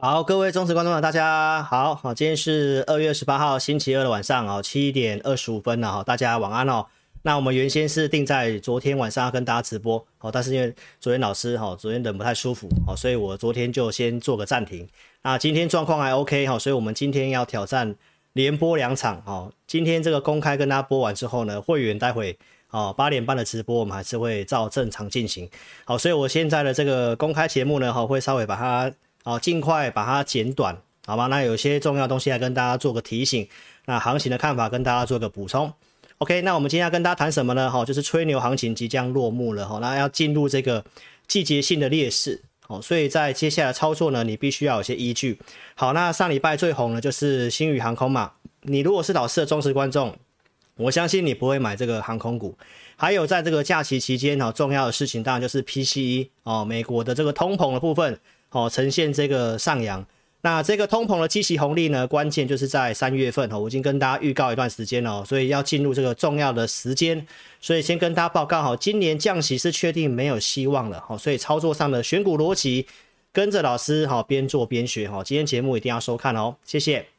好，各位忠实观众，大家好，好，今天是二月十八号星期二的晚上哦，七点二十五分了哈，大家晚安哦。那我们原先是定在昨天晚上要跟大家直播，哦，但是因为昨天老师哈，昨天人不太舒服哦，所以我昨天就先做个暂停。那今天状况还 OK 哈，所以我们今天要挑战。连播两场哦，今天这个公开跟大家播完之后呢，会员待会哦八点半的直播我们还是会照正常进行。好，所以我现在的这个公开节目呢，哈会稍微把它哦尽快把它剪短，好吗？那有些重要东西来跟大家做个提醒，那行情的看法跟大家做个补充。OK，那我们今天要跟大家谈什么呢？哈，就是吹牛行情即将落幕了哈，那要进入这个季节性的劣势。哦，所以在接下来操作呢，你必须要有些依据。好，那上礼拜最红的就是星宇航空嘛。你如果是老师的忠实观众，我相信你不会买这个航空股。还有在这个假期期间，呢，重要的事情当然就是 PCE 哦，美国的这个通膨的部分，哦，呈现这个上扬。那这个通膨的积极红利呢，关键就是在三月份哦，我已经跟大家预告一段时间了，所以要进入这个重要的时间，所以先跟大家报告好，今年降息是确定没有希望了，好，所以操作上的选股逻辑，跟着老师好边做边学，哈，今天节目一定要收看哦，谢谢。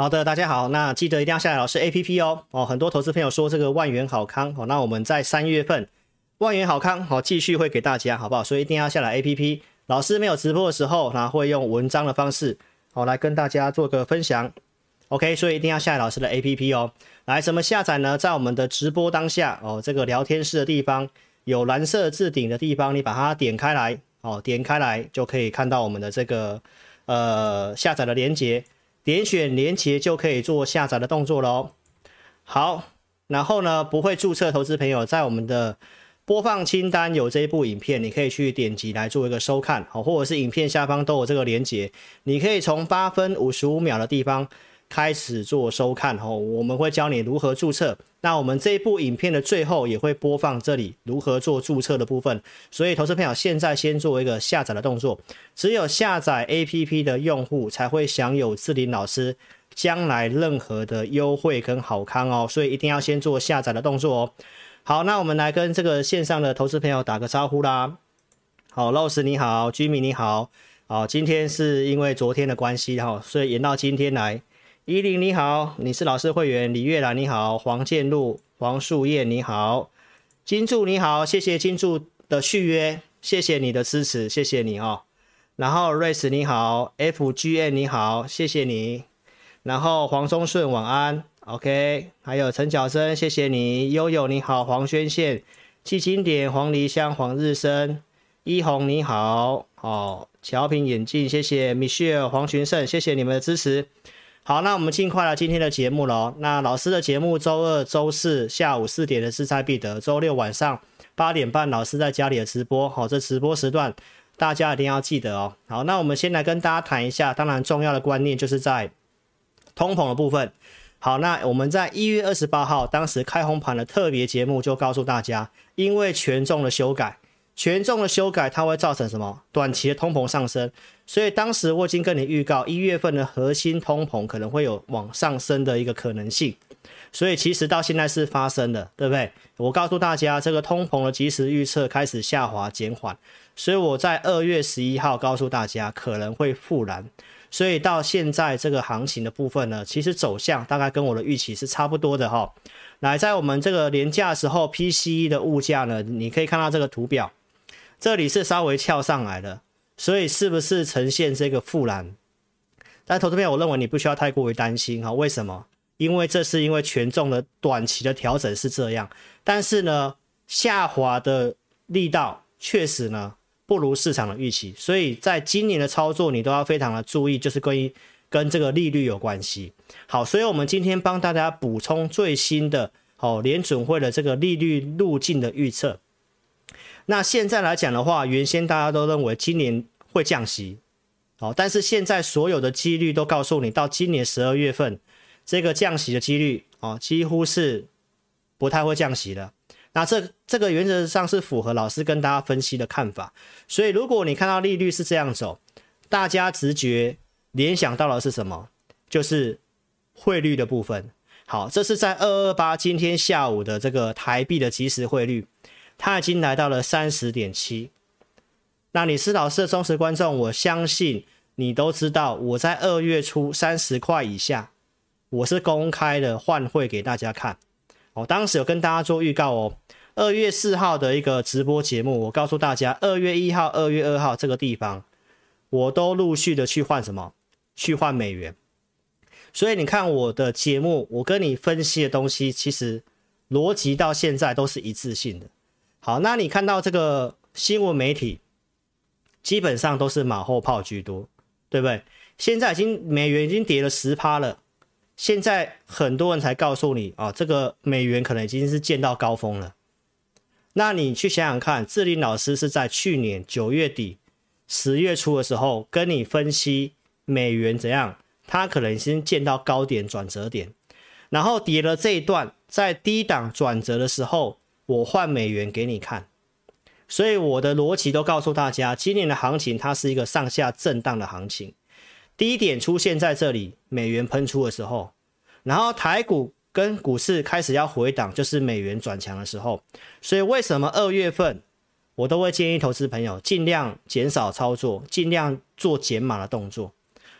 好的，大家好，那记得一定要下载老师 APP 哦。哦，很多投资朋友说这个万元好康哦，那我们在三月份万元好康好继续会给大家，好不好？所以一定要下载 APP。老师没有直播的时候，那会用文章的方式好来跟大家做个分享。OK，所以一定要下载老师的 APP 哦。来，怎么下载呢？在我们的直播当下哦，这个聊天室的地方有蓝色置顶的地方，你把它点开来哦，点开来就可以看到我们的这个呃下载的连接。点选连接就可以做下载的动作喽。好，然后呢，不会注册投资朋友在我们的播放清单有这一部影片，你可以去点击来做一个收看，好，或者是影片下方都有这个连接，你可以从八分五十五秒的地方。开始做收看哦，我们会教你如何注册。那我们这一部影片的最后也会播放这里如何做注册的部分。所以，投资朋友现在先做一个下载的动作。只有下载 APP 的用户才会享有志林老师将来任何的优惠跟好康哦。所以一定要先做下载的动作哦。好，那我们来跟这个线上的投资朋友打个招呼啦。好，Rose 你好，Jimmy 你好。好，今天是因为昨天的关系哈，所以延到今天来。依林你好，你是老师会员。李月兰你好，黄建路、黄树燕你好，金柱你好，谢谢金柱的续约，谢谢你的支持，谢谢你哦。然后瑞斯你好，FGN 你好，谢谢你。然后黄忠顺晚安，OK。还有陈角生，谢谢你。悠悠你好，黄宣宪、季经典、黄梨香、黄日升、一红你好，哦，乔平眼镜，谢谢 Michelle、黄群胜，谢谢你们的支持。好，那我们尽快来今天的节目喽。那老师的节目，周二、周四下午四点的势在必得，周六晚上八点半老师在家里的直播。好，这直播时段大家一定要记得哦。好，那我们先来跟大家谈一下，当然重要的观念就是在通膨的部分。好，那我们在一月二十八号当时开红盘的特别节目就告诉大家，因为权重的修改。权重的修改，它会造成什么？短期的通膨上升，所以当时我已经跟你预告，一月份的核心通膨可能会有往上升的一个可能性，所以其实到现在是发生的，对不对？我告诉大家，这个通膨的即时预测开始下滑减缓，所以我在二月十一号告诉大家可能会复燃，所以到现在这个行情的部分呢，其实走向大概跟我的预期是差不多的哈。来，在我们这个连假的时候，PCE 的物价呢，你可以看到这个图表，这里是稍微翘上来的，所以是不是呈现这个负蓝？但投资朋友，我认为你不需要太过于担心哈。为什么？因为这是因为权重的短期的调整是这样，但是呢，下滑的力道确实呢。不如市场的预期，所以在今年的操作你都要非常的注意，就是关于跟这个利率有关系。好，所以我们今天帮大家补充最新的哦联准会的这个利率路径的预测。那现在来讲的话，原先大家都认为今年会降息，好，但是现在所有的几率都告诉你，到今年十二月份这个降息的几率哦几乎是不太会降息了。那这这个原则上是符合老师跟大家分析的看法，所以如果你看到利率是这样走，大家直觉联想到的是什么？就是汇率的部分。好，这是在二二八今天下午的这个台币的即时汇率，它已经来到了三十点七。那你是老师的忠实观众，我相信你都知道，我在二月初三十块以下，我是公开的换汇给大家看。我当时有跟大家做预告哦，二月四号的一个直播节目，我告诉大家，二月一号、二月二号这个地方，我都陆续的去换什么？去换美元。所以你看我的节目，我跟你分析的东西，其实逻辑到现在都是一致性的。好，那你看到这个新闻媒体，基本上都是马后炮居多，对不对？现在已经美元已经跌了十趴了。现在很多人才告诉你啊，这个美元可能已经是见到高峰了。那你去想想看，志霖老师是在去年九月底、十月初的时候跟你分析美元怎样，它可能已经见到高点转折点，然后跌了这一段，在低档转折的时候，我换美元给你看。所以我的逻辑都告诉大家，今年的行情它是一个上下震荡的行情。低点出现在这里，美元喷出的时候，然后台股跟股市开始要回档，就是美元转强的时候。所以为什么二月份我都会建议投资朋友尽量减少操作，尽量做减码的动作。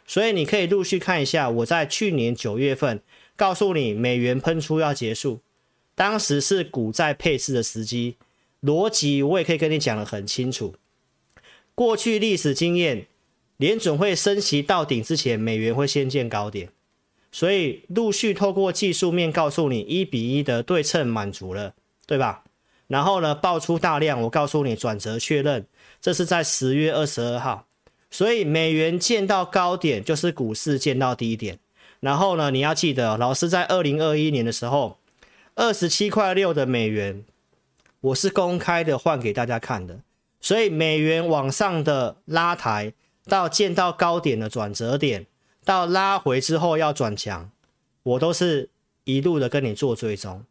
所以你可以陆续看一下，我在去年九月份告诉你美元喷出要结束，当时是股债配置的时机，逻辑我也可以跟你讲得很清楚。过去历史经验。联准会升息到顶之前，美元会先见高点，所以陆续透过技术面告诉你一比一的对称满足了，对吧？然后呢，爆出大量，我告诉你转折确认，这是在十月二十二号，所以美元见到高点就是股市见到低点。然后呢，你要记得，老师在二零二一年的时候，二十七块六的美元，我是公开的换给大家看的，所以美元往上的拉抬。到见到高点的转折点，到拉回之后要转强，我都是一路的跟你做追踪。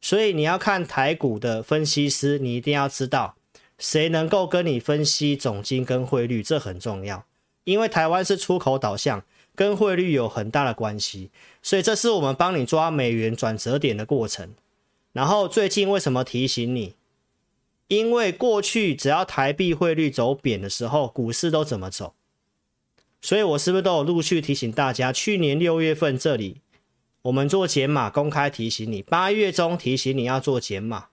所以你要看台股的分析师，你一定要知道谁能够跟你分析总金跟汇率，这很重要。因为台湾是出口导向，跟汇率有很大的关系。所以这是我们帮你抓美元转折点的过程。然后最近为什么提醒你？因为过去只要台币汇率走贬的时候，股市都怎么走？所以，我是不是都有陆续提醒大家？去年六月份这里，我们做减码，公开提醒你；八月中提醒你要做减码，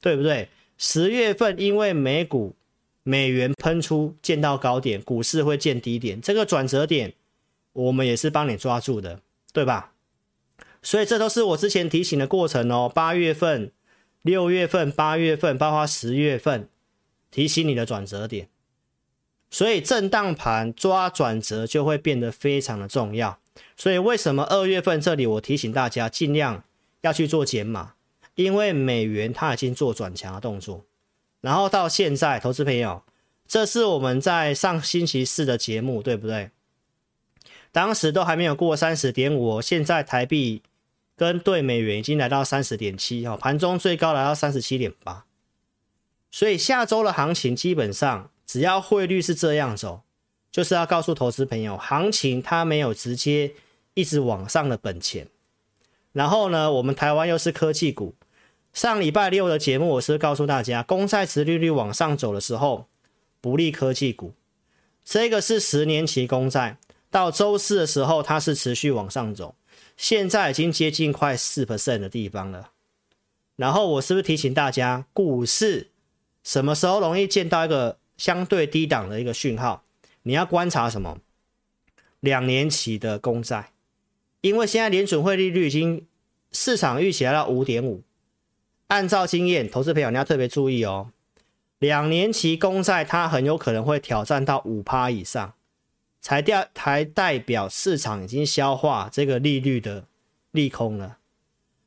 对不对？十月份因为美股美元喷出，见到高点，股市会见低点，这个转折点，我们也是帮你抓住的，对吧？所以，这都是我之前提醒的过程哦。八月份、六月份、八月份，包括十月份，提醒你的转折点。所以震荡盘抓转折就会变得非常的重要。所以为什么二月份这里我提醒大家尽量要去做减码？因为美元它已经做转强的动作。然后到现在，投资朋友，这是我们在上星期四的节目，对不对？当时都还没有过三十点五，现在台币跟兑美元已经来到三十点七，哦，盘中最高来到三十七点八。所以下周的行情基本上。只要汇率是这样走，就是要告诉投资朋友，行情它没有直接一直往上的本钱。然后呢，我们台湾又是科技股，上礼拜六的节目我是告诉大家，公债殖利率往上走的时候不利科技股。这个是十年期公债，到周四的时候，它是持续往上走，现在已经接近快四 percent 的地方了。然后我是不是提醒大家，股市什么时候容易见到一个相对低档的一个讯号？你要观察什么？两年期的公债，因为现在联准会利率已经市场预期来到五点五，按照经验，投资朋友你要特别注意哦，两年期公债它很有可能会挑战到五趴以上，才掉才代表市场已经消化这个利率的利空了，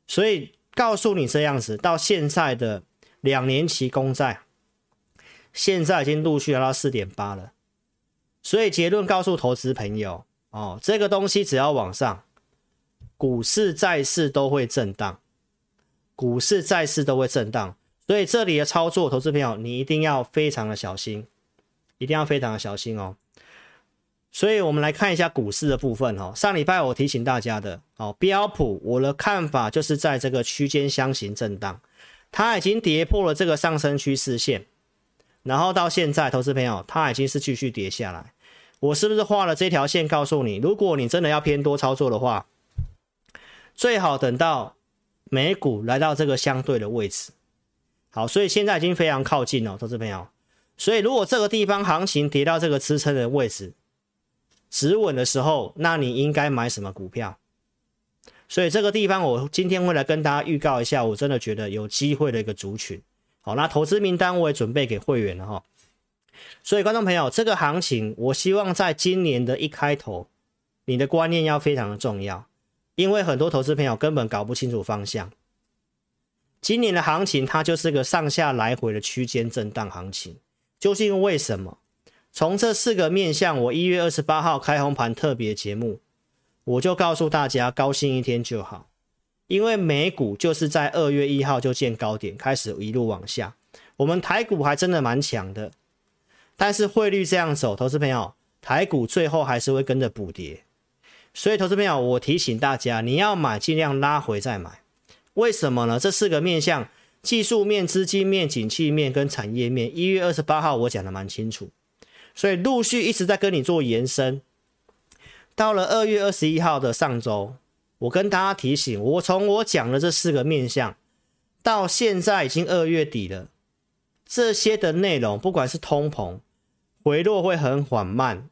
所以。告诉你这样子，到现在的两年期公债，现在已经陆续来到四点八了。所以结论告诉投资朋友哦，这个东西只要往上，股市、债市都会震荡，股市、债市都会震荡。所以这里的操作，投资朋友你一定要非常的小心，一定要非常的小心哦。所以，我们来看一下股市的部分哦。上礼拜我提醒大家的哦，标普我的看法就是在这个区间箱型震荡，它已经跌破了这个上升趋势线，然后到现在，投资朋友，它已经是继续跌下来。我是不是画了这条线告诉你，如果你真的要偏多操作的话，最好等到美股来到这个相对的位置。好，所以现在已经非常靠近了，投资朋友。所以如果这个地方行情跌到这个支撑的位置，止稳的时候，那你应该买什么股票？所以这个地方，我今天会来跟大家预告一下，我真的觉得有机会的一个族群。好，那投资名单我也准备给会员了哈。所以观众朋友，这个行情，我希望在今年的一开头，你的观念要非常的重要，因为很多投资朋友根本搞不清楚方向。今年的行情，它就是个上下来回的区间震荡行情，究竟为什么？从这四个面向，我一月二十八号开红盘特别节目，我就告诉大家，高兴一天就好，因为美股就是在二月一号就见高点，开始一路往下。我们台股还真的蛮强的，但是汇率这样走，投资朋友，台股最后还是会跟着补跌。所以，投资朋友，我提醒大家，你要买，尽量拉回再买。为什么呢？这四个面向：技术面、资金面、景气面跟产业面。一月二十八号我讲的蛮清楚。所以陆续一直在跟你做延伸，到了二月二十一号的上周，我跟大家提醒，我从我讲的这四个面向，到现在已经二月底了，这些的内容，不管是通膨回落会很缓慢，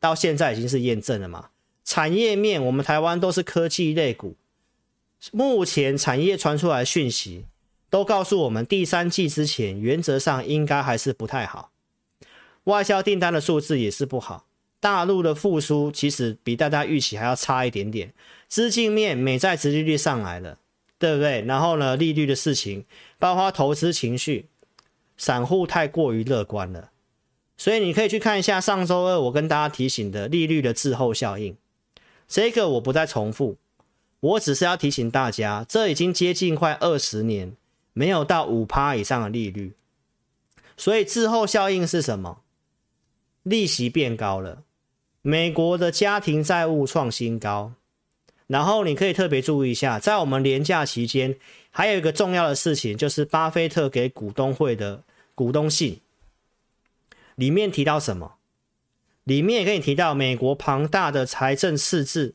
到现在已经是验证了嘛。产业面，我们台湾都是科技类股，目前产业传出来讯息，都告诉我们第三季之前，原则上应该还是不太好。外销订单的数字也是不好，大陆的复苏其实比大家预期还要差一点点。资金面，美债殖利率上来了，对不对？然后呢，利率的事情，包括投资情绪，散户太过于乐观了。所以你可以去看一下上周二我跟大家提醒的利率的滞后效应，这个我不再重复，我只是要提醒大家，这已经接近快二十年没有到五趴以上的利率，所以滞后效应是什么？利息变高了，美国的家庭债务创新高，然后你可以特别注意一下，在我们连假期间，还有一个重要的事情，就是巴菲特给股东会的股东信，里面提到什么？里面也可以提到美国庞大的财政赤字，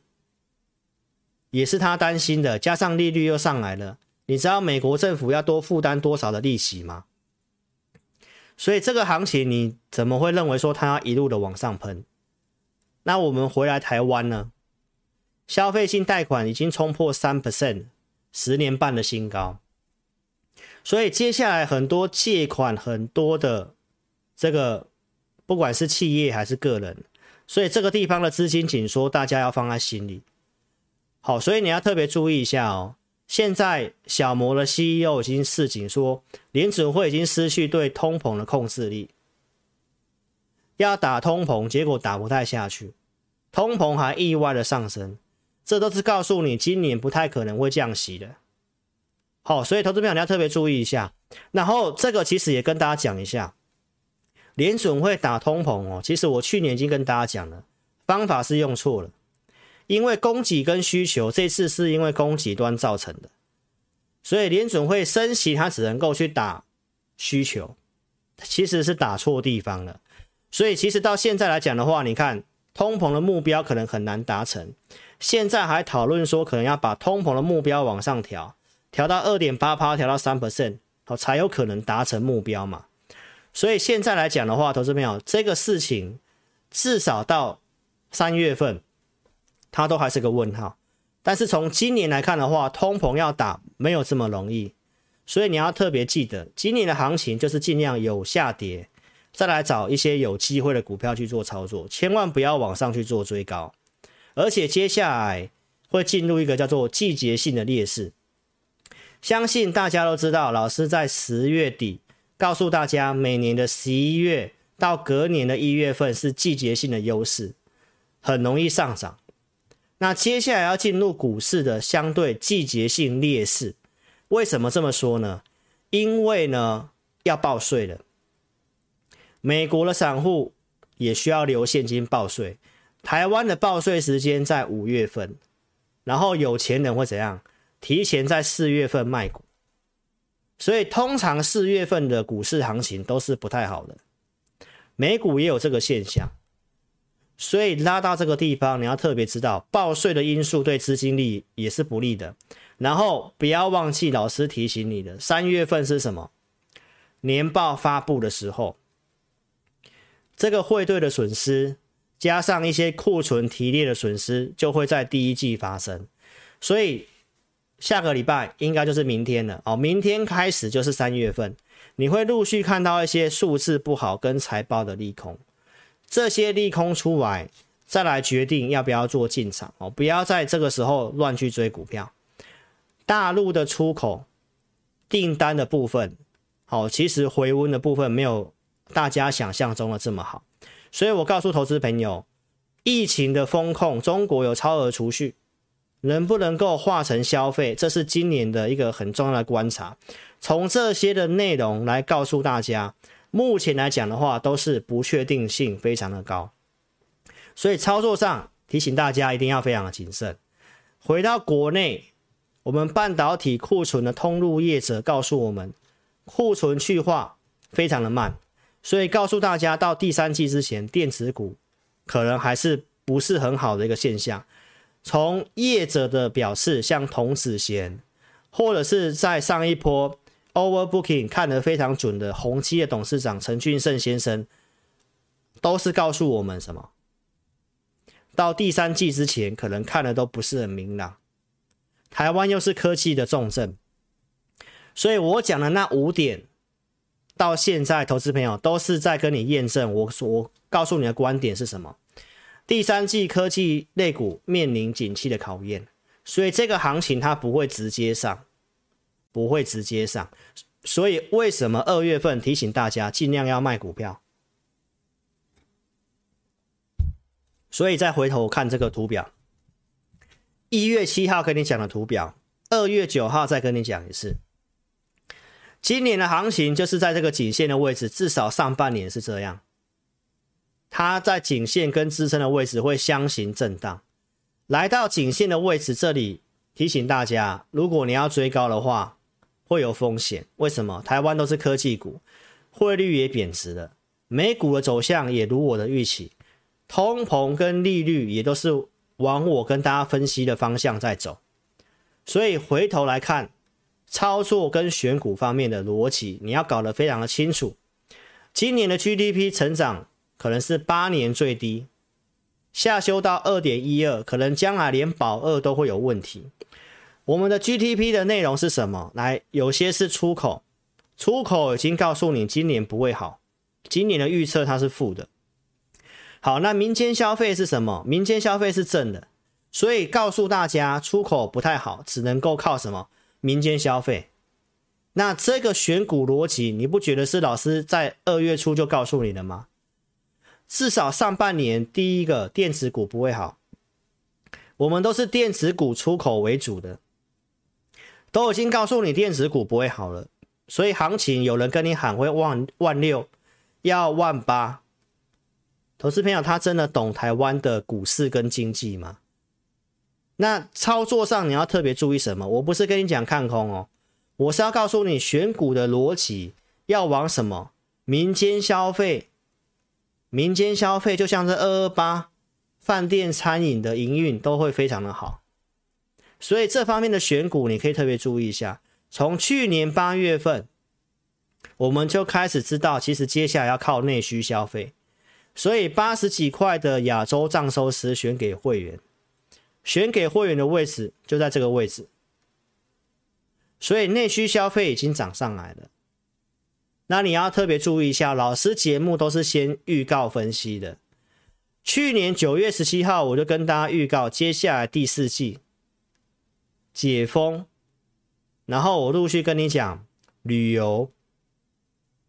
也是他担心的，加上利率又上来了，你知道美国政府要多负担多少的利息吗？所以这个行情你怎么会认为说它要一路的往上喷？那我们回来台湾呢？消费性贷款已经冲破三 percent，十年半的新高。所以接下来很多借款很多的这个，不管是企业还是个人，所以这个地方的资金紧缩，大家要放在心里。好，所以你要特别注意一下哦。现在小摩的 CEO 已经示警说，联准会已经失去对通膨的控制力，要打通膨，结果打不太下去，通膨还意外的上升，这都是告诉你今年不太可能会降息的。好，所以投资朋友你要特别注意一下。然后这个其实也跟大家讲一下，联准会打通膨哦，其实我去年已经跟大家讲了，方法是用错了。因为供给跟需求，这次是因为供给端造成的，所以联准会升息，它只能够去打需求，其实是打错地方了。所以其实到现在来讲的话，你看通膨的目标可能很难达成。现在还讨论说，可能要把通膨的目标往上调，调到二点八趴，调到三 percent，好，才有可能达成目标嘛。所以现在来讲的话，投资朋友，这个事情至少到三月份，它都还是个问号。但是从今年来看的话，通膨要打没有这么容易，所以你要特别记得，今年的行情就是尽量有下跌，再来找一些有机会的股票去做操作，千万不要往上去做追高。而且接下来会进入一个叫做季节性的劣势，相信大家都知道，老师在十月底告诉大家，每年的十一月到隔年的一月份是季节性的优势，很容易上涨。那接下来要进入股市的相对季节性劣势，为什么这么说呢？因为呢要报税了，美国的散户也需要留现金报税。台湾的报税时间在五月份，然后有钱人会怎样？提前在四月份卖股，所以通常四月份的股市行情都是不太好的。美股也有这个现象，所以拉到这个地方，你要特别知道报税的因素对资金力也是不利的。然后不要忘记老师提醒你的，三月份是什么？年报发布的时候，这个汇兑的损失。加上一些库存提列的损失，就会在第一季发生。所以下个礼拜应该就是明天了哦。明天开始就是三月份，你会陆续看到一些数字不好跟财报的利空。这些利空出来，再来决定要不要做进场哦。不要在这个时候乱去追股票。大陆的出口订单的部分，好，其实回温的部分没有大家想象中的这么好。所以我告诉投资朋友，疫情的风控，中国有超额储蓄，能不能够化成消费，这是今年的一个很重要的观察。从这些的内容来告诉大家，目前来讲的话，都是不确定性非常的高。所以操作上提醒大家一定要非常的谨慎。回到国内，我们半导体库存的通路业者告诉我们，库存去化非常的慢。所以告诉大家，到第三季之前，电子股可能还是不是很好的一个现象。从业者的表示，像童子贤，或者是在上一波 overbooking 看得非常准的宏基的董事长陈俊胜先生，都是告诉我们什么？到第三季之前，可能看的都不是很明朗。台湾又是科技的重镇，所以我讲的那五点。到现在，投资朋友都是在跟你验证我所告诉你的观点是什么？第三季科技类股面临景气的考验，所以这个行情它不会直接上，不会直接上。所以为什么二月份提醒大家尽量要卖股票？所以再回头看这个图表，一月七号跟你讲的图表，二月九号再跟你讲一次。今年的行情就是在这个颈线的位置，至少上半年是这样。它在颈线跟支撑的位置会相形震荡，来到颈线的位置这里，提醒大家，如果你要追高的话，会有风险。为什么？台湾都是科技股，汇率也贬值了，美股的走向也如我的预期，通膨跟利率也都是往我跟大家分析的方向在走，所以回头来看。操作跟选股方面的逻辑，你要搞得非常的清楚。今年的 GDP 成长可能是八年最低，下修到二点一二，可能将来连保二都会有问题。我们的 GDP 的内容是什么？来，有些是出口，出口已经告诉你今年不会好，今年的预测它是负的。好，那民间消费是什么？民间消费是正的，所以告诉大家出口不太好，只能够靠什么？民间消费，那这个选股逻辑，你不觉得是老师在二月初就告诉你的吗？至少上半年第一个电子股不会好，我们都是电子股出口为主的，都已经告诉你电子股不会好了，所以行情有人跟你喊会万万六，要万八，投资朋友他真的懂台湾的股市跟经济吗？那操作上你要特别注意什么？我不是跟你讲看空哦，我是要告诉你选股的逻辑要往什么？民间消费，民间消费就像是二二八，饭店、餐饮的营运都会非常的好。所以这方面的选股，你可以特别注意一下。从去年八月份，我们就开始知道，其实接下来要靠内需消费。所以八十几块的亚洲藏寿司选给会员，选给会员的位置就在这个位置。所以内需消费已经涨上来了。那你要特别注意一下，老师节目都是先预告分析的。去年九月十七号，我就跟大家预告，接下来第四季解封，然后我陆续跟你讲旅游。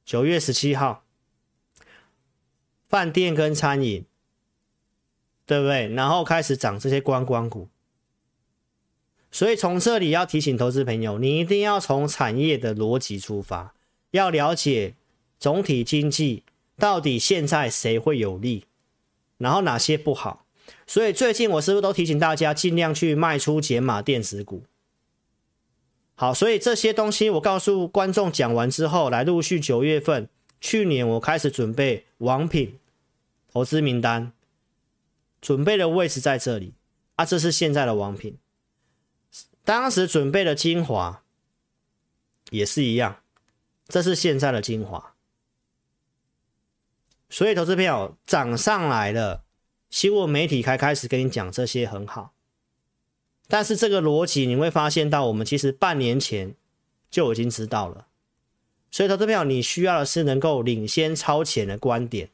九月十七号，饭店跟餐饮，对不对？然后开始涨这些观光股。所以从这里要提醒投资朋友，你一定要从产业的逻辑出发。要了解总体经济到底现在谁会有利，然后哪些不好。所以最近我是不是都提醒大家尽量去卖出减码电子股？好，所以这些东西我告诉观众讲完之后，来陆续九月份，去年我开始准备王品投资名单，准备的位置在这里啊，这是现在的王品，当时准备的精华也是一样。这是现在的精华，所以投资票涨上来了，新闻媒体才开始跟你讲这些很好，但是这个逻辑你会发现到，我们其实半年前就已经知道了，所以投资票你需要的是能够领先超前的观点。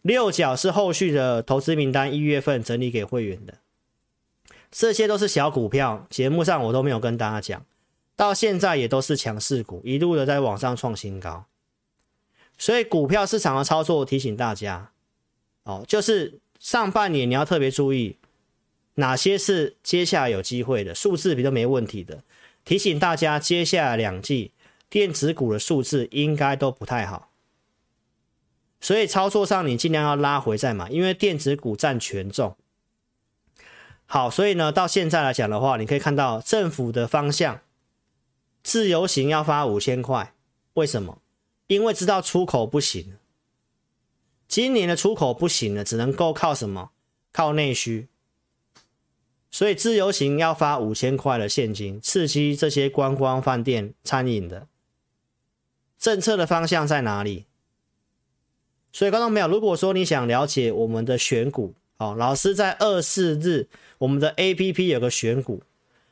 六角是后续的投资名单，一月份整理给会员的，这些都是小股票，节目上我都没有跟大家讲。到现在也都是强势股，一路的在网上创新高，所以股票市场的操作，提醒大家，哦，就是上半年你要特别注意哪些是接下来有机会的数字比较没问题的，提醒大家接下来两季电子股的数字应该都不太好，所以操作上你尽量要拉回再买，因为电子股占权重。好，所以呢，到现在来讲的话，你可以看到政府的方向。自由行要发五千块，为什么？因为知道出口不行，今年的出口不行了，只能够靠什么？靠内需。所以自由行要发五千块的现金，刺激这些观光、饭店、餐饮的政策的方向在哪里？所以观众朋友，如果说你想了解我们的选股，哦，老师在二四日我们的 APP 有个选股，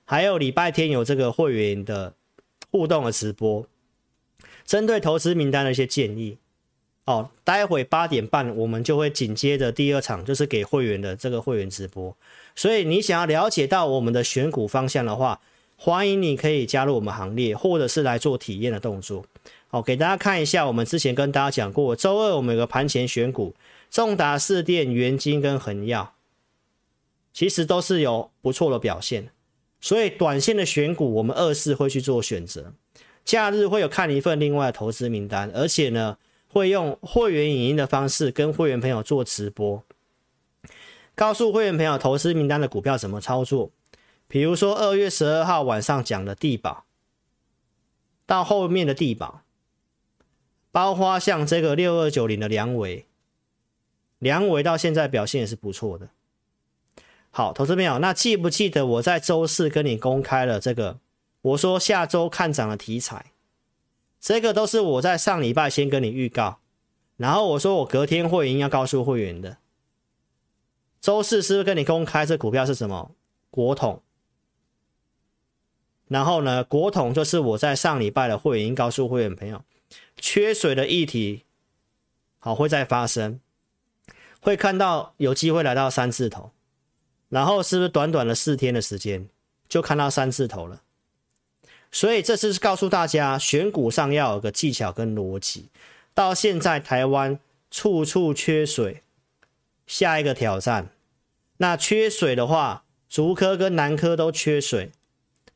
还有礼拜天有这个会员的。互动的直播，针对投资名单的一些建议，哦，待会八点半我们就会紧接着第二场，就是给会员的这个会员直播。所以你想要了解到我们的选股方向的话，欢迎你可以加入我们行列，或者是来做体验的动作。好，给大家看一下，我们之前跟大家讲过，周二我们有个盘前选股，重达、四电、元金跟恒耀，其实都是有不错的表现。所以短线的选股，我们二四会去做选择。假日会有看一份另外的投资名单，而且呢，会用会员影音的方式跟会员朋友做直播，告诉会员朋友投资名单的股票怎么操作。比如说二月十二号晚上讲的地保，到后面的地保，包括像这个六二九零的梁伟，梁伟到现在表现也是不错的。好，投资朋友，那记不记得我在周四跟你公开了这个？我说下周看涨的题材，这个都是我在上礼拜先跟你预告，然后我说我隔天会员要告诉会员的。周四是不是跟你公开这股票是什么？国统。然后呢，国统就是我在上礼拜的会员告诉会员朋友，缺水的议题，好，会再发生，会看到有机会来到三字头。然后是不是短短的四天的时间就看到三字头了？所以这次是告诉大家，选股上要有个技巧跟逻辑。到现在台湾处处缺水，下一个挑战，那缺水的话，竹科跟南科都缺水，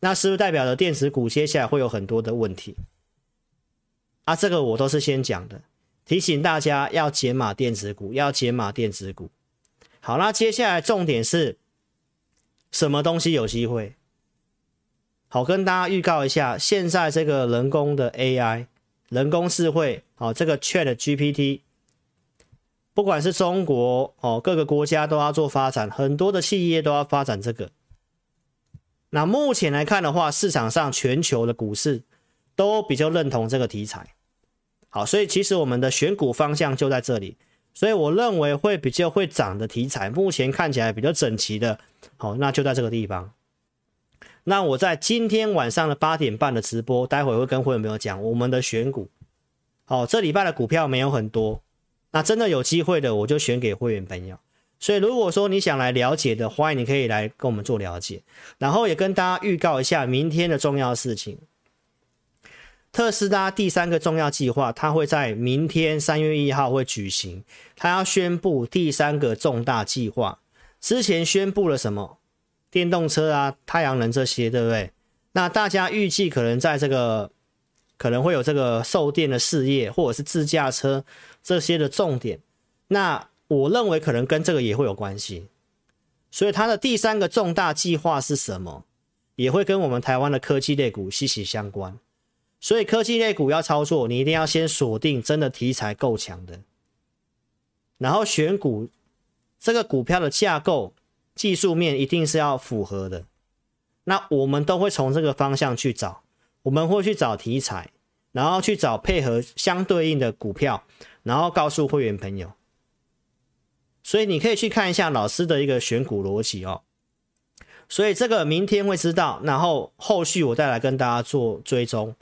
那是不是代表着电子股接下来会有很多的问题？啊，这个我都是先讲的，提醒大家要解码电子股，要解码电子股。好，那接下来重点是什么东西有机会？好，跟大家预告一下，现在这个人工的 AI，人工智慧，好，这个 Chat GPT，不管是中国哦，各个国家都要做发展，很多的企业都要发展这个。那目前来看的话，市场上全球的股市都比较认同这个题材。好，所以其实我们的选股方向就在这里。所以我认为会比较会涨的题材，目前看起来比较整齐的，好，那就在这个地方。那我在今天晚上的八点半的直播，待会会跟会员朋友讲我们的选股。好，这礼拜的股票没有很多，那真的有机会的，我就选给会员朋友。所以如果说你想来了解的，欢迎你可以来跟我们做了解。然后也跟大家预告一下明天的重要事情。特斯拉第三个重要计划，它会在明天三月一号会举行，它要宣布第三个重大计划。之前宣布了什么？电动车啊，太阳能这些，对不对？那大家预计可能在这个可能会有这个售电的事业，或者是自驾车这些的重点。那我认为可能跟这个也会有关系。所以它的第三个重大计划是什么？也会跟我们台湾的科技类股息息相关。所以科技类股要操作，你一定要先锁定真的题材够强的，然后选股，这个股票的架构、技术面一定是要符合的。那我们都会从这个方向去找，我们会去找题材，然后去找配合相对应的股票，然后告诉会员朋友。所以你可以去看一下老师的一个选股逻辑哦。所以这个明天会知道，然后后续我再来跟大家做追踪。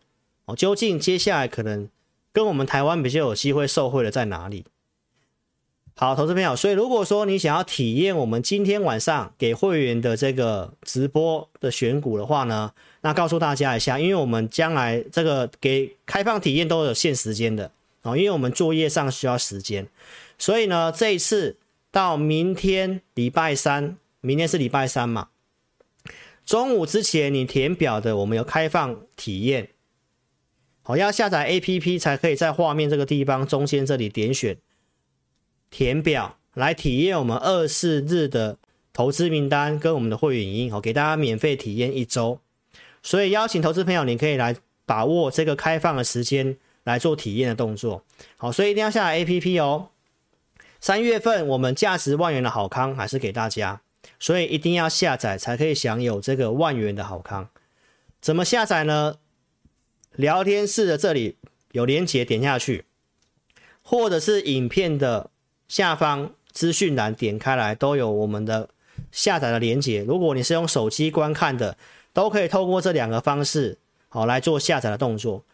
哦，究竟接下来可能跟我们台湾比较有机会受惠的在哪里？好，投资朋友，所以如果说你想要体验我们今天晚上给会员的这个直播的选股的话呢，那告诉大家一下，因为我们将来这个给开放体验都有限时间的哦，因为我们作业上需要时间，所以呢，这一次到明天礼拜三，明天是礼拜三嘛，中午之前你填表的，我们有开放体验。好，要下载 APP 才可以在画面这个地方中间这里点选填表来体验我们二四日的投资名单跟我们的会员影音，好，给大家免费体验一周。所以邀请投资朋友，你可以来把握这个开放的时间来做体验的动作。好，所以一定要下载 APP 哦。三月份我们价值万元的好康还是给大家，所以一定要下载才可以享有这个万元的好康。怎么下载呢？聊天室的这里有连结，点下去，或者是影片的下方资讯栏点开来，都有我们的下载的连接。如果你是用手机观看的，都可以透过这两个方式，好来做下载的动作。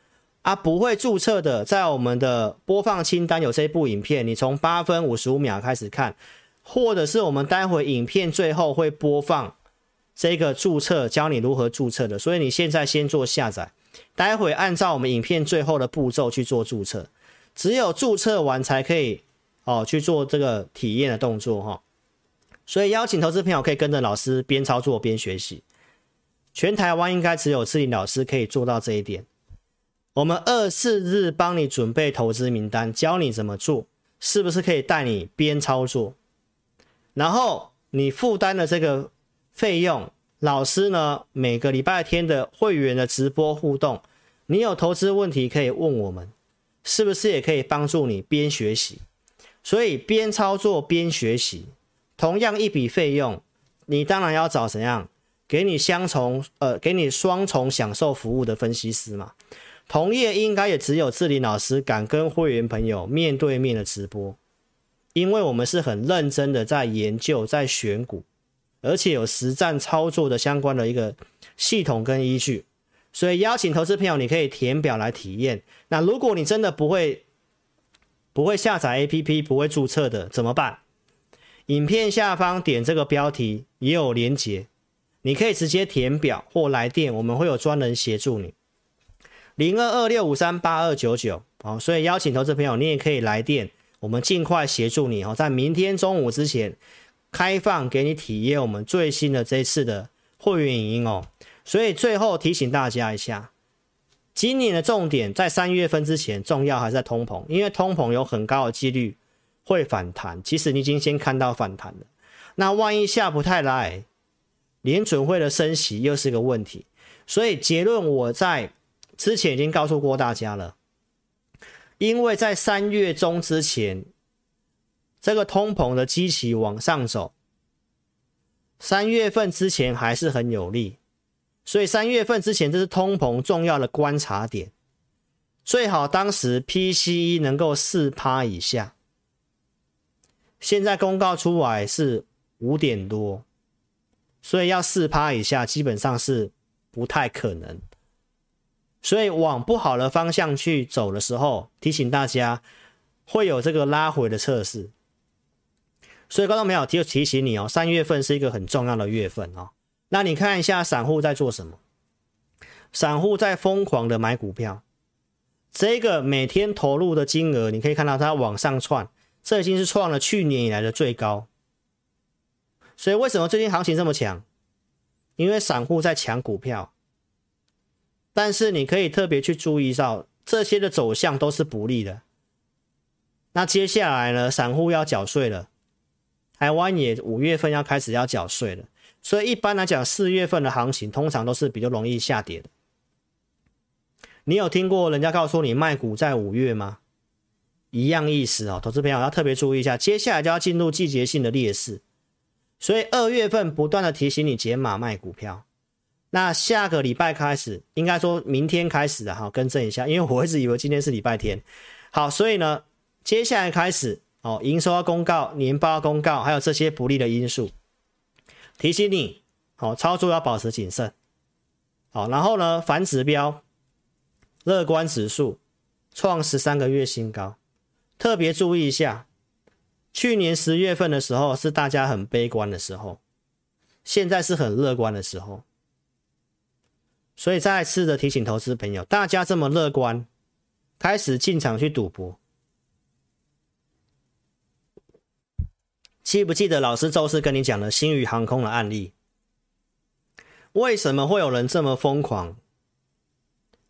啊，不会注册的，在我们的播放清单有这部影片，你从八分五十五秒开始看，或者是我们待会影片最后会播放这个注册，教你如何注册的。所以你现在先做下载。待会按照我们影片最后的步骤去做注册，只有注册完才可以哦去做这个体验的动作哈。所以邀请投资朋友可以跟着老师边操作边学习。全台湾应该只有志林老师可以做到这一点。我们二四日帮你准备投资名单，教你怎么做，是不是可以带你边操作，然后你负担的这个费用？老师呢，每个礼拜天的会员的直播互动，你有投资问题可以问我们，是不是也可以帮助你边学习？所以边操作边学习，同样一笔费用，你当然要找怎样给你相重呃，给你双重享受服务的分析师嘛。同业应该也只有志林老师敢跟会员朋友面对面的直播，因为我们是很认真的在研究，在选股。而且有实战操作的相关的一个系统跟依据，所以邀请投资朋友，你可以填表来体验。那如果你真的不会不会下载 APP，不会注册的怎么办？影片下方点这个标题也有连结，你可以直接填表或来电，我们会有专人协助你。零二二六五三八二九九，好，所以邀请投资朋友，你也可以来电，我们尽快协助你哦，在明天中午之前。开放给你体验我们最新的这一次的会员影音哦，所以最后提醒大家一下，今年的重点在三月份之前，重要还是在通膨，因为通膨有很高的几率会反弹。其实你已经先看到反弹了，那万一下不太来，联准会的升息又是个问题。所以结论我在之前已经告诉过大家了，因为在三月中之前。这个通膨的基期往上走，三月份之前还是很有利，所以三月份之前这是通膨重要的观察点，最好当时 PCE 能够四趴以下，现在公告出来是五点多，所以要四趴以下基本上是不太可能，所以往不好的方向去走的时候，提醒大家会有这个拉回的测试。所以，观众朋友提提醒你哦，三月份是一个很重要的月份哦。那你看一下散户在做什么？散户在疯狂的买股票，这个每天投入的金额，你可以看到它往上窜，这已经是创了去年以来的最高。所以，为什么最近行情这么强？因为散户在抢股票，但是你可以特别去注意到，这些的走向都是不利的。那接下来呢？散户要缴税了。台湾也五月份要开始要缴税了，所以一般来讲，四月份的行情通常都是比较容易下跌的。你有听过人家告诉你卖股在五月吗？一样意思哦，投资朋友要特别注意一下，接下来就要进入季节性的劣势，所以二月份不断的提醒你减码卖股票。那下个礼拜开始，应该说明天开始的哈，更正一下，因为我一直以为今天是礼拜天。好，所以呢，接下来开始。哦，营收要公告，年报要公告，还有这些不利的因素，提醒你，好，操作要保持谨慎。好，然后呢，反指标，乐观指数创十三个月新高，特别注意一下，去年十月份的时候是大家很悲观的时候，现在是很乐观的时候，所以再次的提醒投资朋友，大家这么乐观，开始进场去赌博。记不记得老师周四跟你讲的星宇航空的案例？为什么会有人这么疯狂？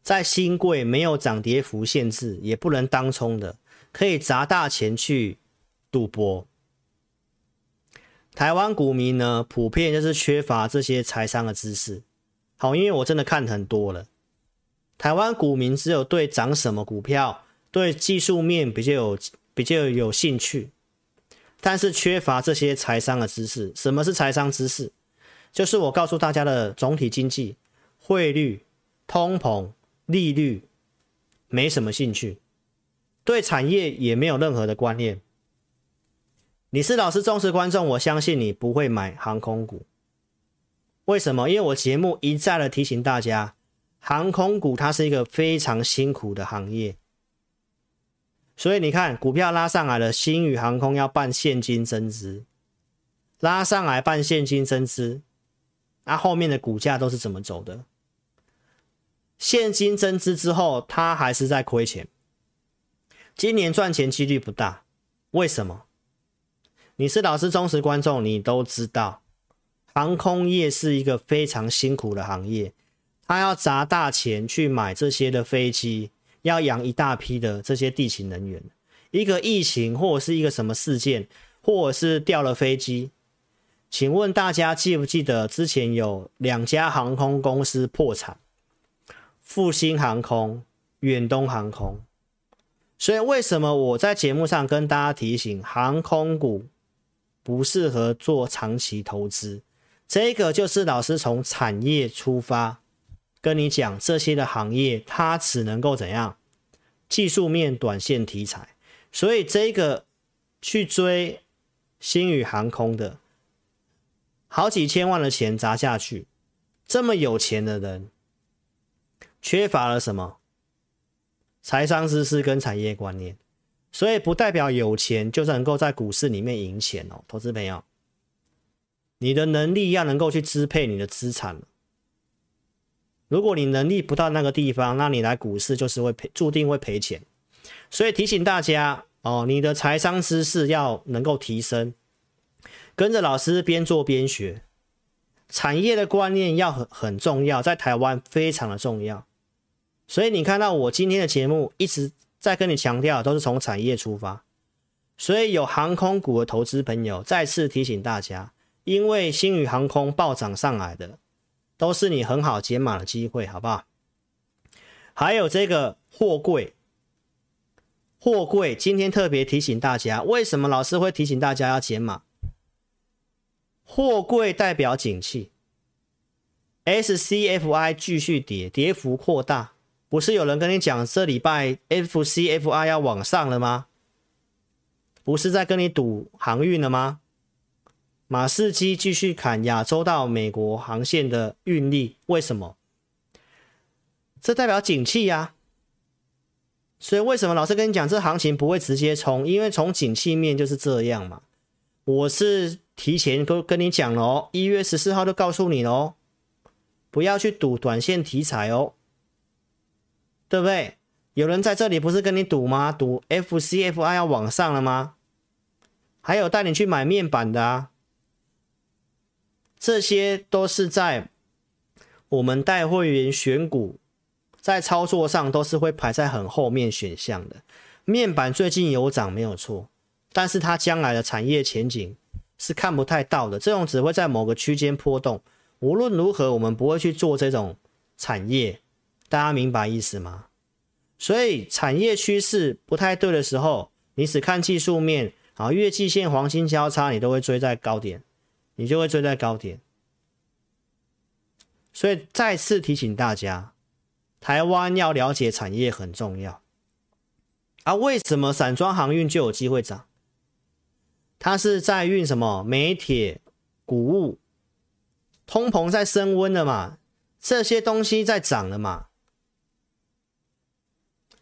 在新柜没有涨跌幅限制，也不能当冲的，可以砸大钱去赌博。台湾股民呢，普遍就是缺乏这些财商的知识。好，因为我真的看很多了，台湾股民只有对涨什么股票，对技术面比较有比较有兴趣。但是缺乏这些财商的知识。什么是财商知识？就是我告诉大家的总体经济、汇率、通膨、利率，没什么兴趣，对产业也没有任何的观念。你是老师忠实观众，我相信你不会买航空股。为什么？因为我节目一再的提醒大家，航空股它是一个非常辛苦的行业。所以你看，股票拉上来了，新宇航空要办现金增资，拉上来办现金增资，那后面的股价都是怎么走的？现金增资之后，它还是在亏钱，今年赚钱几率不大。为什么？你是老师忠实观众，你都知道，航空业是一个非常辛苦的行业，他要砸大钱去买这些的飞机。要养一大批的这些地勤人员，一个疫情或者是一个什么事件，或者是掉了飞机，请问大家记不记得之前有两家航空公司破产，复兴航空、远东航空。所以为什么我在节目上跟大家提醒，航空股不适合做长期投资？这个就是老师从产业出发。跟你讲这些的行业，它只能够怎样？技术面短线题材，所以这个去追星宇航空的，好几千万的钱砸下去，这么有钱的人，缺乏了什么？财商知识跟产业观念，所以不代表有钱就是能够在股市里面赢钱哦，投资朋友，你的能力要能够去支配你的资产。如果你能力不到那个地方，那你来股市就是会赔，注定会赔钱。所以提醒大家哦，你的财商知识要能够提升，跟着老师边做边学，产业的观念要很很重要，在台湾非常的重要。所以你看到我今天的节目一直在跟你强调，都是从产业出发。所以有航空股的投资朋友，再次提醒大家，因为星宇航空暴涨上来的。都是你很好解码的机会，好不好？还有这个货柜，货柜今天特别提醒大家，为什么老师会提醒大家要解码？货柜代表景气，SCFI 继续跌，跌幅扩大。不是有人跟你讲这礼拜 FCFI 要往上了吗？不是在跟你赌航运了吗？马士基继续砍亚洲到美国航线的运力，为什么？这代表景气呀。所以为什么老师跟你讲这行情不会直接冲？因为从景气面就是这样嘛。我是提前都跟你讲了哦，一月十四号就告诉你喽，不要去赌短线题材哦。对不对？有人在这里不是跟你赌吗？赌 FCFI 要往上了吗？还有带你去买面板的啊，这些都是在我们带会员选股，在操作上都是会排在很后面选项的。面板最近有涨没有错，但是它将来的产业前景是看不太到的，这种只会在某个区间波动。无论如何，我们不会去做这种产业。大家明白意思吗？所以产业趋势不太对的时候，你只看技术面，啊，月季线黄金交叉，你都会追在高点，你就会追在高点。所以再次提醒大家，台湾要了解产业很重要。啊，为什么散装航运就有机会涨？它是在运什么？煤铁、谷物，通膨在升温了嘛？这些东西在涨了嘛？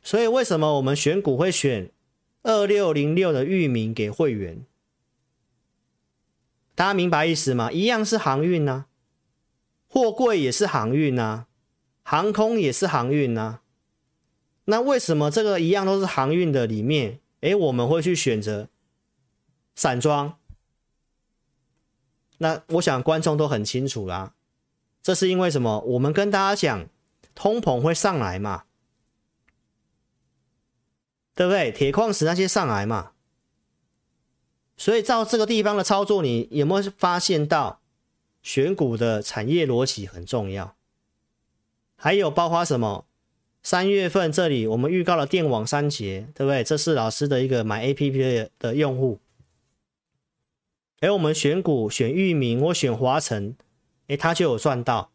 所以为什么我们选股会选二六零六的域名给会员？大家明白意思吗？一样是航运呐，货柜也是航运呐，航空也是航运呐。那为什么这个一样都是航运的里面，诶，我们会去选择散装？那我想观众都很清楚啦，这是因为什么？我们跟大家讲，通膨会上来嘛。对不对？铁矿石那些上来嘛，所以照这个地方的操作，你有没有发现到选股的产业逻辑很重要？还有包括什么？三月份这里我们预告了电网三节，对不对？这是老师的一个买 APP 的用户。哎，我们选股选域名，我选华晨，哎，他就有赚到。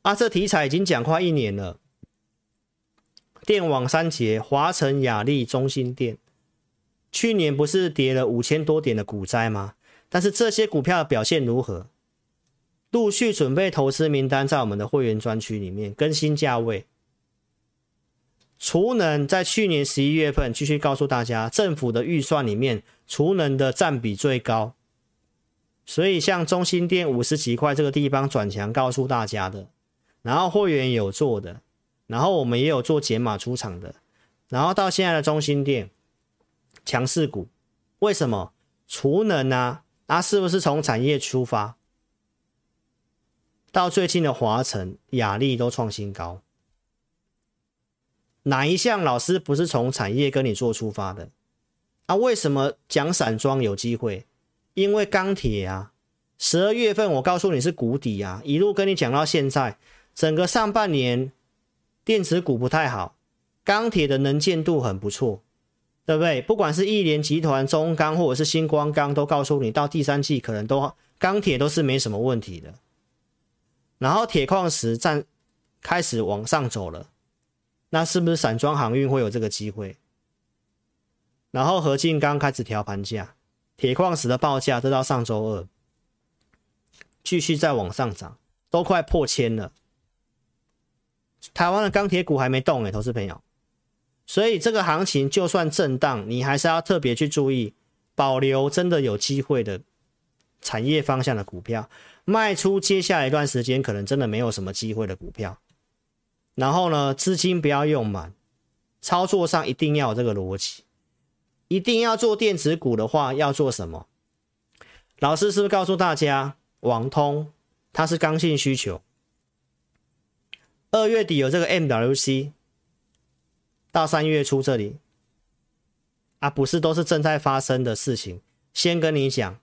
啊，这题材已经讲快一年了。电网三节，华晨、亚力、中兴电，去年不是跌了五千多点的股灾吗？但是这些股票表现如何？陆续准备投资名单在我们的会员专区里面更新价位。储能在去年十一月份继续告诉大家，政府的预算里面储能的占比最高，所以像中心店五十几块这个地方转强告诉大家的，然后会员有做的。然后我们也有做减码出场的，然后到现在的中心店强势股，为什么？储能啊，啊是不是从产业出发？到最近的华晨、雅力都创新高，哪一项老师不是从产业跟你做出发的？啊，为什么讲散装有机会？因为钢铁啊，十二月份我告诉你是谷底啊，一路跟你讲到现在，整个上半年。电子股不太好，钢铁的能见度很不错，对不对？不管是亿联集团、中钢或者是星光钢，都告诉你到第三季可能都钢铁都是没什么问题的。然后铁矿石站开始往上走了，那是不是散装航运会有这个机会？然后合金钢开始调盘价，铁矿石的报价都到上周二继续再往上涨，都快破千了。台湾的钢铁股还没动诶，投资朋友，所以这个行情就算震荡，你还是要特别去注意，保留真的有机会的产业方向的股票，卖出接下来一段时间可能真的没有什么机会的股票。然后呢，资金不要用满，操作上一定要有这个逻辑，一定要做电子股的话，要做什么？老师是不是告诉大家，网通它是刚性需求？二月底有这个 MWC，到三月初这里啊，不是都是正在发生的事情。先跟你讲，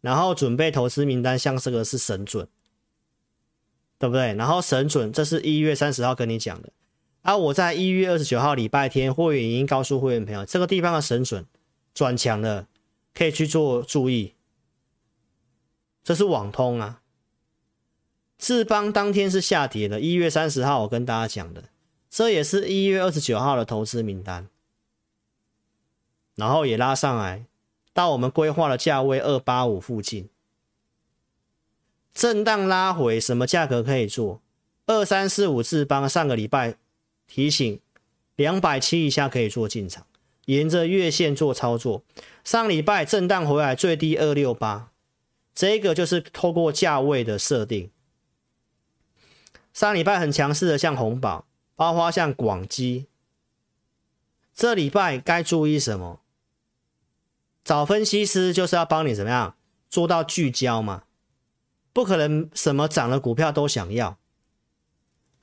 然后准备投资名单，像这个是神准，对不对？然后神准，这是一月三十号跟你讲的。啊，我在一月二十九号礼拜天，会员已经告诉会员朋友，这个地方的神准转强了，可以去做注意。这是网通啊，智邦当天是下跌的，一月三十号我跟大家讲的，这也是一月二十九号的投资名单，然后也拉上来到我们规划的价位二八五附近，震荡拉回，什么价格可以做？二三四五智邦上个礼拜。提醒，两百七以下可以做进场，沿着月线做操作。上礼拜震荡回来最低二六八，这个就是透过价位的设定。上礼拜很强势的像红宝，包括像广基，这礼拜该注意什么？找分析师就是要帮你怎么样做到聚焦嘛，不可能什么涨的股票都想要。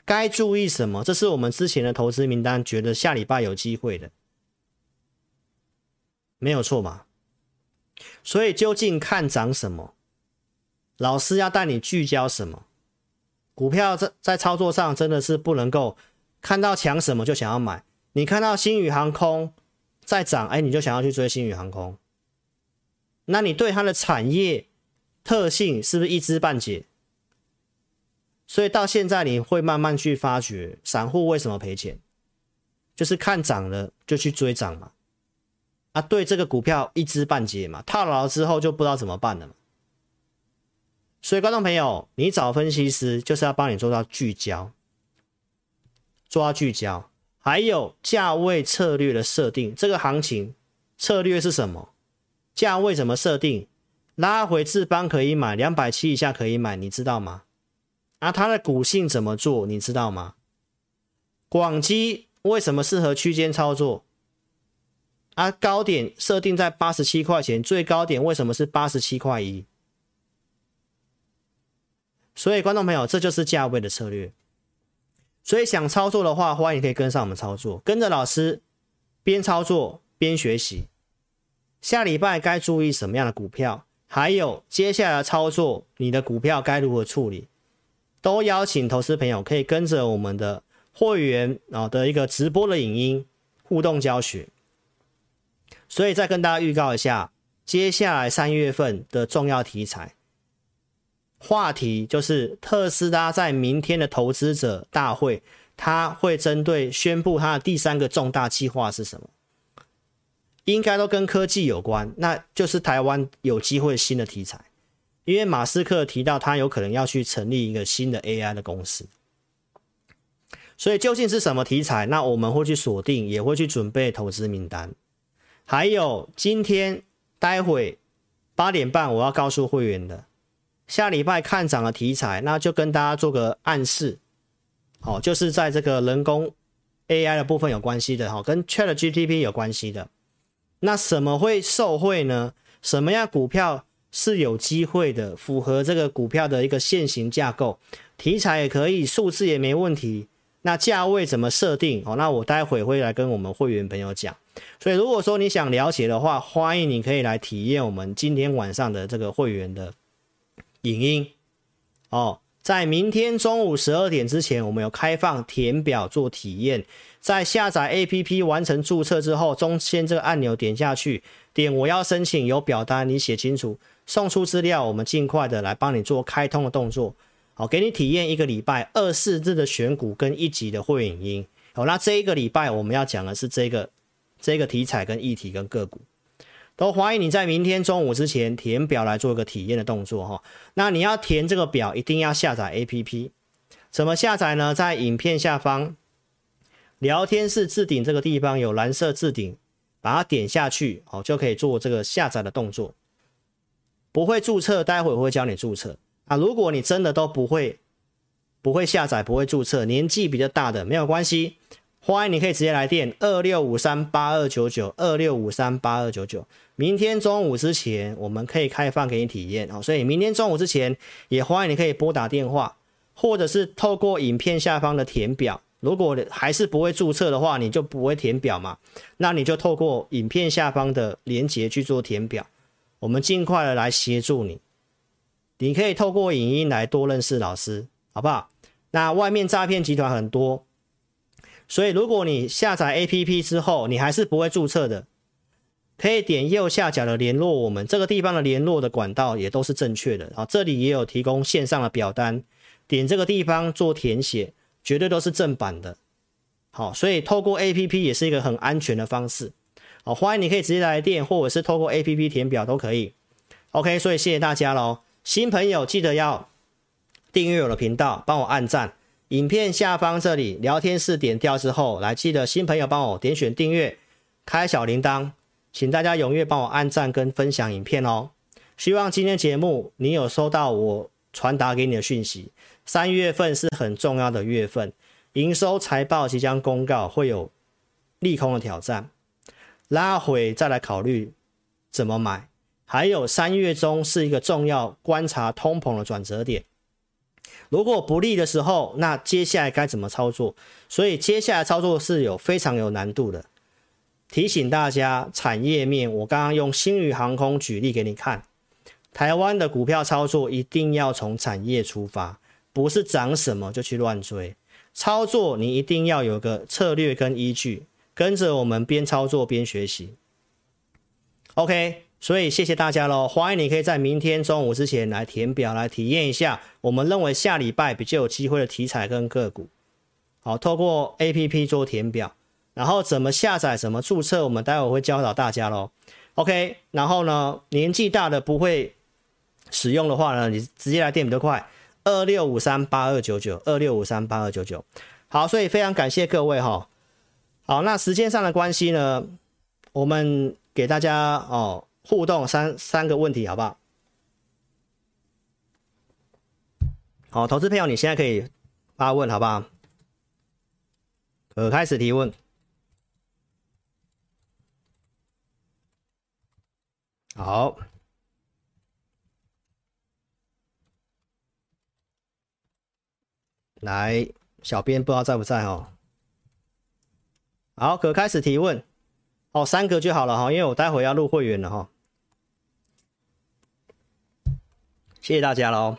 该注意什么？这是我们之前的投资名单，觉得下礼拜有机会的，没有错嘛？所以究竟看涨什么？老师要带你聚焦什么？股票在在操作上真的是不能够看到强什么就想要买。你看到新宇航空在涨，哎，你就想要去追新宇航空。那你对它的产业特性是不是一知半解？所以到现在你会慢慢去发觉，散户为什么赔钱，就是看涨了就去追涨嘛，啊，对这个股票一知半解嘛，套牢之后就不知道怎么办了嘛。所以观众朋友，你找分析师就是要帮你做到聚焦，抓聚焦，还有价位策略的设定，这个行情策略是什么？价位怎么设定？拉回智邦可以买，两百七以下可以买，你知道吗？啊，它的股性怎么做？你知道吗？广基为什么适合区间操作？啊，高点设定在八十七块钱，最高点为什么是八十七块一？所以，观众朋友，这就是价位的策略。所以，想操作的话，欢迎可以跟上我们操作，跟着老师边操作边学习。下礼拜该注意什么样的股票？还有接下来的操作，你的股票该如何处理？都邀请投资朋友可以跟着我们的会员啊的一个直播的影音互动教学，所以再跟大家预告一下，接下来三月份的重要题材话题就是特斯拉在明天的投资者大会，他会针对宣布他的第三个重大计划是什么，应该都跟科技有关，那就是台湾有机会新的题材。因为马斯克提到他有可能要去成立一个新的 AI 的公司，所以究竟是什么题材？那我们会去锁定，也会去准备投资名单。还有今天待会八点半我要告诉会员的，下礼拜看涨的题材，那就跟大家做个暗示，好，就是在这个人工 AI 的部分有关系的，哈，跟 ChatGTP 有关系的。那什么会受惠呢？什么样股票？是有机会的，符合这个股票的一个现行架构，题材也可以，数字也没问题。那价位怎么设定？哦，那我待会会来跟我们会员朋友讲。所以如果说你想了解的话，欢迎你可以来体验我们今天晚上的这个会员的影音。哦，在明天中午十二点之前，我们有开放填表做体验。在下载 APP 完成注册之后，中间这个按钮点下去，点我要申请，有表单你写清楚。送出资料，我们尽快的来帮你做开通的动作，好，给你体验一个礼拜二四日的选股跟一级的会影音，好，那这一个礼拜我们要讲的是这个这个题材跟议题跟个股，都欢迎你在明天中午之前填表来做一个体验的动作哈。那你要填这个表，一定要下载 APP，怎么下载呢？在影片下方聊天室置顶这个地方有蓝色置顶，把它点下去，好，就可以做这个下载的动作。不会注册，待会我会教你注册啊。如果你真的都不会，不会下载，不会注册，年纪比较大的没有关系，欢迎你可以直接来电二六五三八二九九二六五三八二九九。明天中午之前，我们可以开放给你体验哦。所以明天中午之前，也欢迎你可以拨打电话，或者是透过影片下方的填表。如果还是不会注册的话，你就不会填表嘛，那你就透过影片下方的连结去做填表。我们尽快的来协助你，你可以透过影音来多认识老师，好不好？那外面诈骗集团很多，所以如果你下载 APP 之后，你还是不会注册的，可以点右下角的联络我们，这个地方的联络的管道也都是正确的啊。这里也有提供线上的表单，点这个地方做填写，绝对都是正版的。好，所以透过 APP 也是一个很安全的方式。好，欢迎你可以直接来电，或者是透过 APP 填表都可以。OK，所以谢谢大家喽。新朋友记得要订阅我的频道，帮我按赞。影片下方这里聊天室点掉之后，来记得新朋友帮我点选订阅，开小铃铛。请大家踊跃帮我按赞跟分享影片哦！希望今天节目你有收到我传达给你的讯息。三月份是很重要的月份，营收财报即将公告，会有利空的挑战，拉回再来考虑怎么买。还有三月中是一个重要观察通膨的转折点，如果不利的时候，那接下来该怎么操作？所以接下来操作是有非常有难度的。提醒大家，产业面，我刚刚用星宇航空举例给你看。台湾的股票操作一定要从产业出发，不是涨什么就去乱追。操作你一定要有个策略跟依据，跟着我们边操作边学习。OK，所以谢谢大家喽，欢迎你可以在明天中午之前来填表，来体验一下我们认为下礼拜比较有机会的题材跟个股。好，透过 APP 做填表。然后怎么下载、怎么注册，我们待会会教导大家喽。OK，然后呢，年纪大的不会使用的话呢，你直接来电比较快，二六五三八二九九，二六五三八二九九。好，所以非常感谢各位哈。好，那时间上的关系呢，我们给大家哦互动三三个问题，好不好？好，投资朋友，你现在可以发问，好不好？可开始提问。好，来，小编不知道在不在哦。好，可开始提问。哦，三个就好了哈，因为我待会要入会员了哈。谢谢大家喽。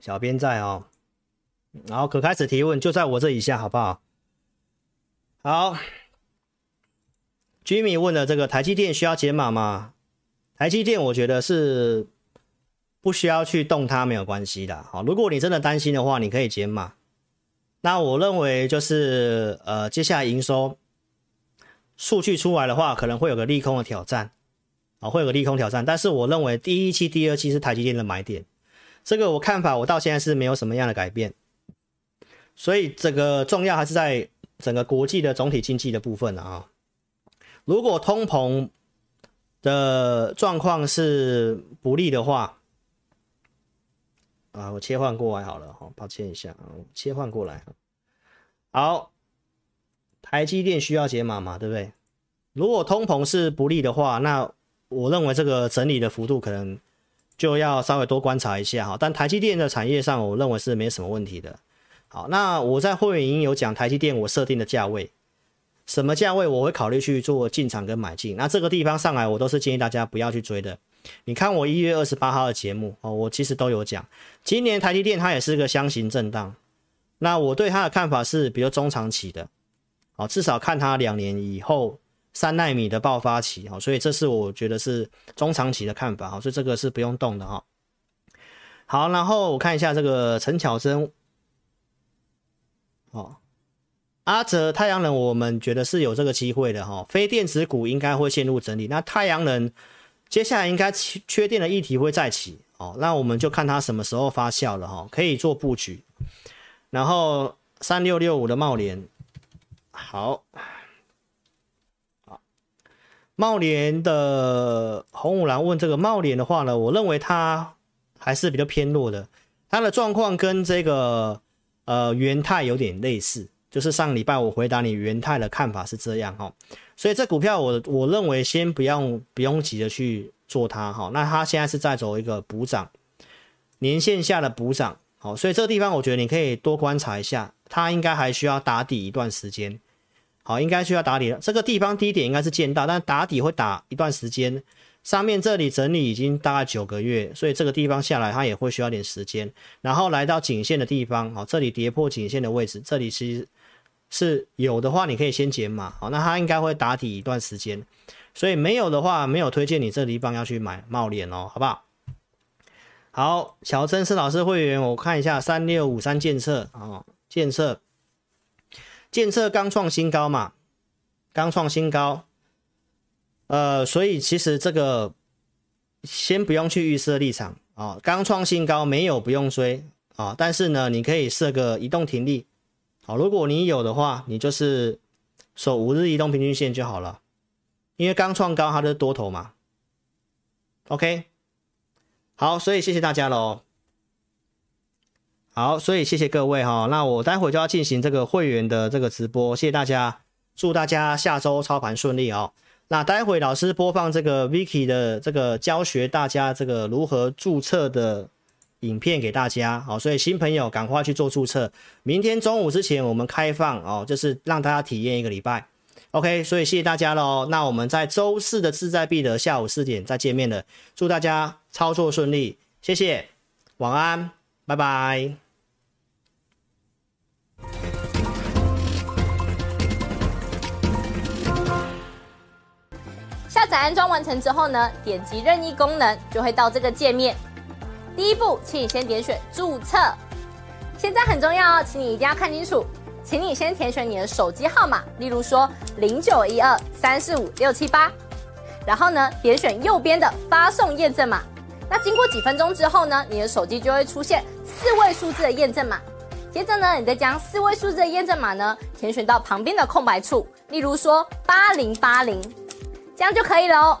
小编在哦，然后可开始提问，就在我这以下，好不好？好，Jimmy 问了这个台积电需要解码吗？台积电我觉得是不需要去动它，没有关系的。好，如果你真的担心的话，你可以解码。那我认为就是呃，接下来营收数据出来的话，可能会有个利空的挑战，啊，会有个利空挑战。但是我认为第一期、第二期是台积电的买点。这个我看法，我到现在是没有什么样的改变，所以这个重要还是在整个国际的总体经济的部分啊。如果通膨的状况是不利的话，啊，我切换过来好了哈，抱歉一下啊，切换过来。好，台积电需要解码嘛，对不对？如果通膨是不利的话，那我认为这个整理的幅度可能。就要稍微多观察一下哈，但台积电的产业上，我认为是没什么问题的。好，那我在会员营有讲台积电我设定的价位，什么价位我会考虑去做进场跟买进。那这个地方上来，我都是建议大家不要去追的。你看我一月二十八号的节目哦，我其实都有讲，今年台积电它也是个箱型震荡。那我对它的看法是比较中长期的，哦，至少看它两年以后。三纳米的爆发期哈，所以这是我觉得是中长期的看法哈，所以这个是不用动的哈。好，然后我看一下这个陈巧珍，哦，阿泽太阳能，我们觉得是有这个机会的哈，非电子股应该会陷入整理，那太阳能接下来应该缺电的议题会再起哦，那我们就看它什么时候发酵了哈，可以做布局。然后三六六五的茂联，好。茂联的红五郎问这个茂联的话呢，我认为它还是比较偏弱的，它的状况跟这个呃元泰有点类似，就是上礼拜我回答你元泰的看法是这样哈，所以这股票我我认为先不用不用急着去做它哈，那它现在是在走一个补涨，年线下的补涨，好，所以这个地方我觉得你可以多观察一下，它应该还需要打底一段时间。好，应该需要打底了。这个地方低点应该是见到，但打底会打一段时间，上面这里整理已经大概九个月，所以这个地方下来它也会需要点时间。然后来到颈线的地方，哦，这里跌破颈线的位置，这里其实是有的话，你可以先减码，好，那它应该会打底一段时间。所以没有的话，没有推荐你这地方要去买冒脸哦，好不好？好，小曾是老师会员，我看一下三六五三建测啊，建测，建测刚创新高嘛，刚创新高，呃，所以其实这个先不用去预设立场啊，刚创新高没有不用追啊，但是呢，你可以设个移动停利，好，如果你有的话，你就是守五日移动平均线就好了。因为刚创高，它就是多头嘛。OK，好，所以谢谢大家喽。好，所以谢谢各位哈。那我待会就要进行这个会员的这个直播，谢谢大家，祝大家下周操盘顺利哦。那待会老师播放这个 Vicky 的这个教学，大家这个如何注册的影片给大家。好，所以新朋友赶快去做注册，明天中午之前我们开放哦，就是让大家体验一个礼拜。OK，所以谢谢大家喽。那我们在周四的志在必得下午四点再见面了。祝大家操作顺利，谢谢，晚安，拜拜。下载安装完成之后呢，点击任意功能就会到这个界面。第一步，请你先点选注册。现在很重要哦，请你一定要看清楚。请你先填选你的手机号码，例如说零九一二三四五六七八，然后呢，点选右边的发送验证码。那经过几分钟之后呢，你的手机就会出现四位数字的验证码。接着呢，你再将四位数字的验证码呢填选到旁边的空白处，例如说八零八零，这样就可以了哦。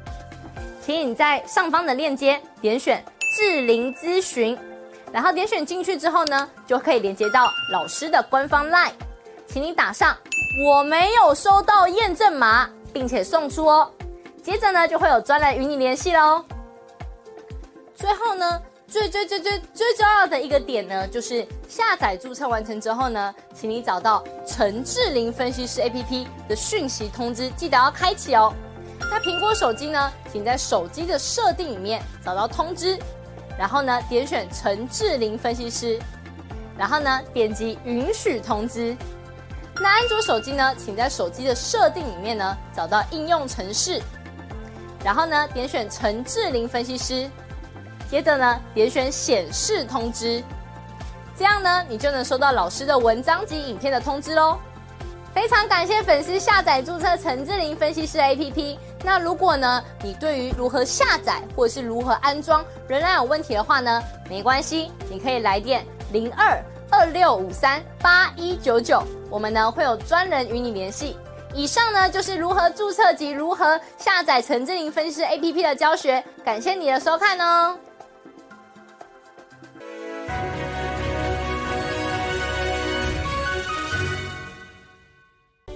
请你在上方的链接点选智霖咨询。然后点选进去之后呢，就可以连接到老师的官方 LINE，请你打上我没有收到验证码，并且送出哦。接着呢，就会有专人与你联系喽。最后呢，最最最最最重要的一个点呢，就是下载注册完成之后呢，请你找到陈智霖分析师 APP 的讯息通知，记得要开启哦。那苹果手机呢，请在手机的设定里面找到通知。然后呢，点选陈智霖分析师，然后呢，点击允许通知。那安卓手机呢，请在手机的设定里面呢，找到应用程式，然后呢，点选陈智霖分析师，接着呢，点选显示通知，这样呢，你就能收到老师的文章及影片的通知喽。非常感谢粉丝下载注册陈智霖分析师 APP。那如果呢，你对于如何下载或者是如何安装仍然有问题的话呢，没关系，你可以来电零二二六五三八一九九，我们呢会有专人与你联系。以上呢就是如何注册及如何下载陈智霖分析师 APP 的教学，感谢你的收看哦。